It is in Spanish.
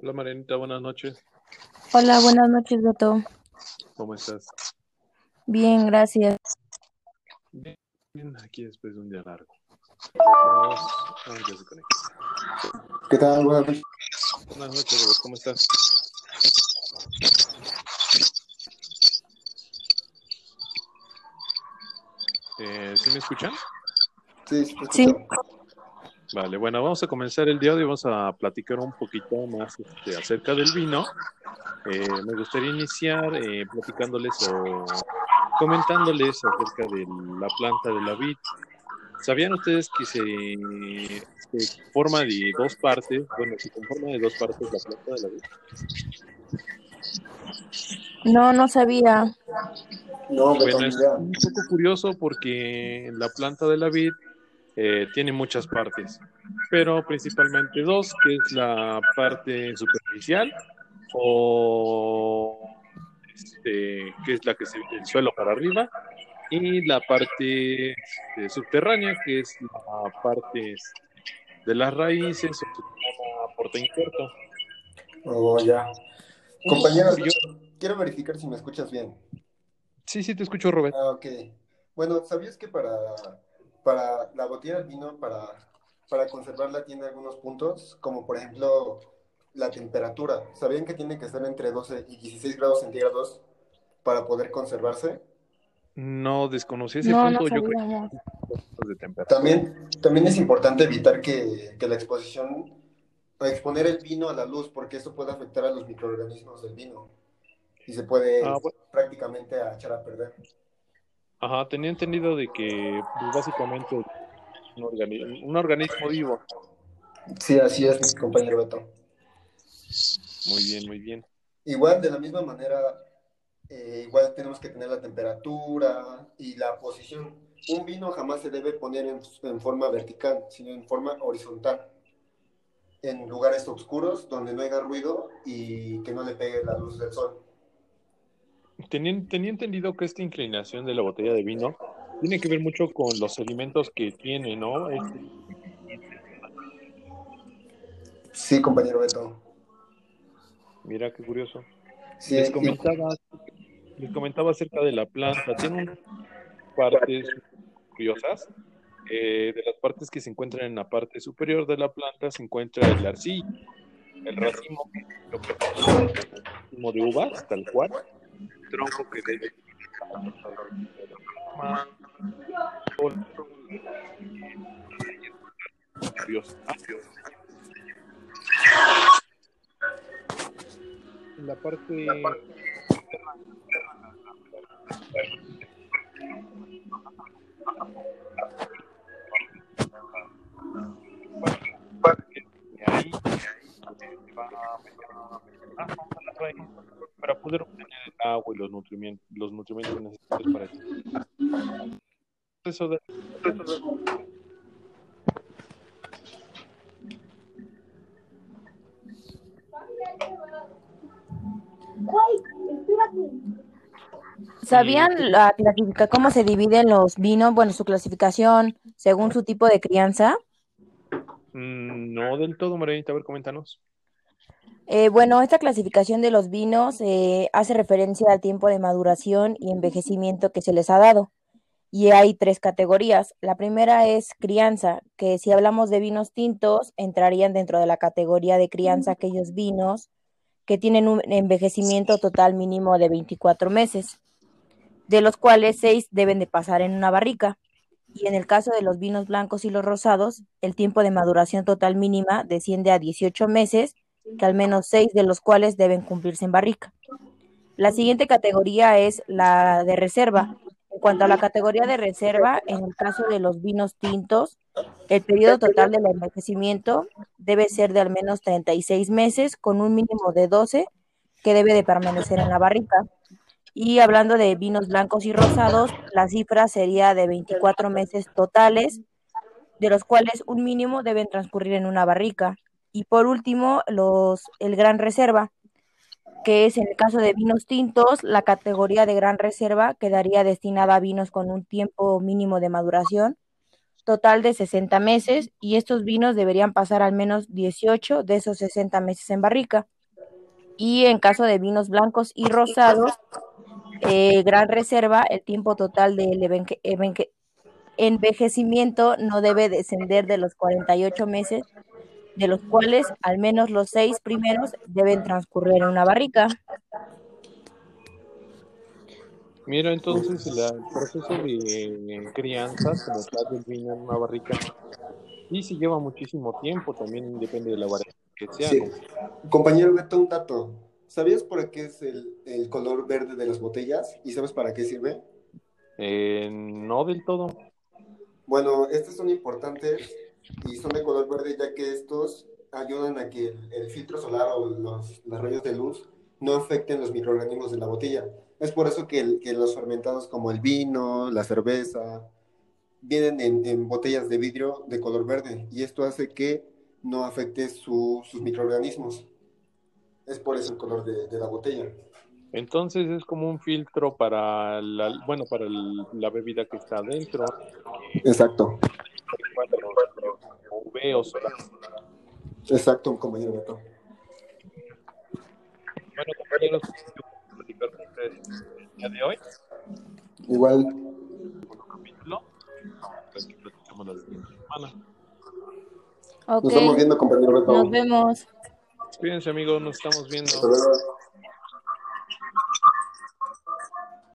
Hola Marianita, buenas noches. Hola, buenas noches, Beto. ¿Cómo estás? Bien, gracias. Bien, bien, aquí después de un día largo. Vamos, ya se conecta. ¿Qué tal? Buenas noches. Buenas noches, Robert, ¿cómo estás? Eh, ¿Sí me escuchan? Sí, sí. Vale, bueno, vamos a comenzar el día de hoy. Vamos a platicar un poquito más este, acerca del vino. Eh, me gustaría iniciar eh, platicándoles o comentándoles acerca de la planta de la vid. ¿Sabían ustedes que se, se forma de dos partes? Bueno, se conforma de dos partes la planta de la vid. No, no sabía. No, Bueno, es un poco curioso porque la planta de la vid eh, tiene muchas partes, pero principalmente dos, que es la parte superficial o este, que es la que se ve del suelo para arriba y la parte este, subterránea, que es la parte de las raíces o porta injerto. Oh, ya. Compañero, Yo- quiero verificar si me escuchas bien. Sí, sí, te escucho, Robert. Ah, ok. Bueno, ¿sabías que para, para la botella de vino, para, para conservarla, tiene algunos puntos? Como por ejemplo la temperatura. ¿Sabían que tiene que estar entre 12 y 16 grados centígrados para poder conservarse? No desconocí ese No, no punto, yo creo de. También, también es importante evitar que, que la exposición, o exponer el vino a la luz, porque eso puede afectar a los microorganismos del vino y se puede Ah, bueno. prácticamente echar a perder. Ajá, tenía entendido de que pues, básicamente un, organi- un organismo vivo. Sí, así es, mi compañero Beto. Muy bien, muy bien. Igual, de la misma manera, eh, igual tenemos que tener la temperatura y la posición. Un vino jamás se debe poner en, en forma vertical, sino en forma horizontal, en lugares oscuros donde no haya ruido y que no le pegue la luz del sol. Tenía, tenía entendido que esta inclinación de la botella de vino tiene que ver mucho con los sedimentos que tiene, ¿no? Este, Sí, compañero Beto. mira qué curioso. Sí, Les comentaba, les comentaba acerca de la planta. Tiene unas partes curiosas. Eh, de las partes que se encuentran en la parte superior de la planta se encuentra el arcillo, el racimo, que es lo que es un racimo de uvas, tal cual, el tronco que debe Curioso. La parte ahí va a para poder obtener agua y los nutrimientos, los nutrimientos necesarios para el proceso de ¿Sabían la cómo se dividen los vinos? Bueno, su clasificación según su tipo de crianza. Mm, no del todo, Marianita, a ver, coméntanos. Eh, bueno, esta clasificación de los vinos eh, hace referencia al tiempo de maduración y envejecimiento que se les ha dado. Y hay tres categorías. La primera es crianza, que si hablamos de vinos tintos, entrarían dentro de la categoría de crianza aquellos vinos que tienen un envejecimiento total mínimo de 24 meses, de los cuales 6 deben de pasar en una barrica. Y en el caso de los vinos blancos y los rosados, el tiempo de maduración total mínima desciende a 18 meses, que al menos 6 de los cuales deben cumplirse en barrica. La siguiente categoría es la de reserva. En cuanto a la categoría de reserva, en el caso de los vinos tintos, el periodo total del envejecimiento debe ser de al menos 36 meses, con un mínimo de 12 que debe de permanecer en la barrica. Y hablando de vinos blancos y rosados, la cifra sería de 24 meses totales, de los cuales un mínimo deben transcurrir en una barrica. Y por último, los, el gran reserva, que es en el caso de vinos tintos, la categoría de gran reserva quedaría destinada a vinos con un tiempo mínimo de maduración total de 60 meses y estos vinos deberían pasar al menos 18 de esos 60 meses en barrica. Y en caso de vinos blancos y rosados, eh, gran reserva, el tiempo total del envejecimiento no debe descender de los 48 meses, de los cuales al menos los seis primeros deben transcurrir en una barrica. Mira, entonces el proceso de crianza, como tal del vino en una barrica, sí se lleva muchísimo tiempo, también depende de la barrica que sea. Sí. Compañero Beto, un dato. ¿Sabías por qué es el, el color verde de las botellas? ¿Y sabes para qué sirve? Eh, no del todo. Bueno, estos son importantes y son de color verde ya que estos ayudan a que el, el filtro solar o los, los, rayos de luz no afecten los microorganismos de la botella. Es por eso que, el, que los fermentados como el vino, la cerveza, vienen en, en, botellas de vidrio de color verde y esto hace que no afecte su, sus microorganismos. Es por eso el color de, de la botella. Entonces es como un filtro para la, bueno, para el, la bebida que está adentro. Exacto. UV o. Exacto, compañero Beto. Bueno, compañeros, platicar con ustedes el día de hoy. Igual. Capítulo. Pues que platicamos la siguiente semana. Okay. Nos estamos viendo, compañero Beto. Nos vemos. Cuídense, amigos, nos estamos viendo. Hasta luego.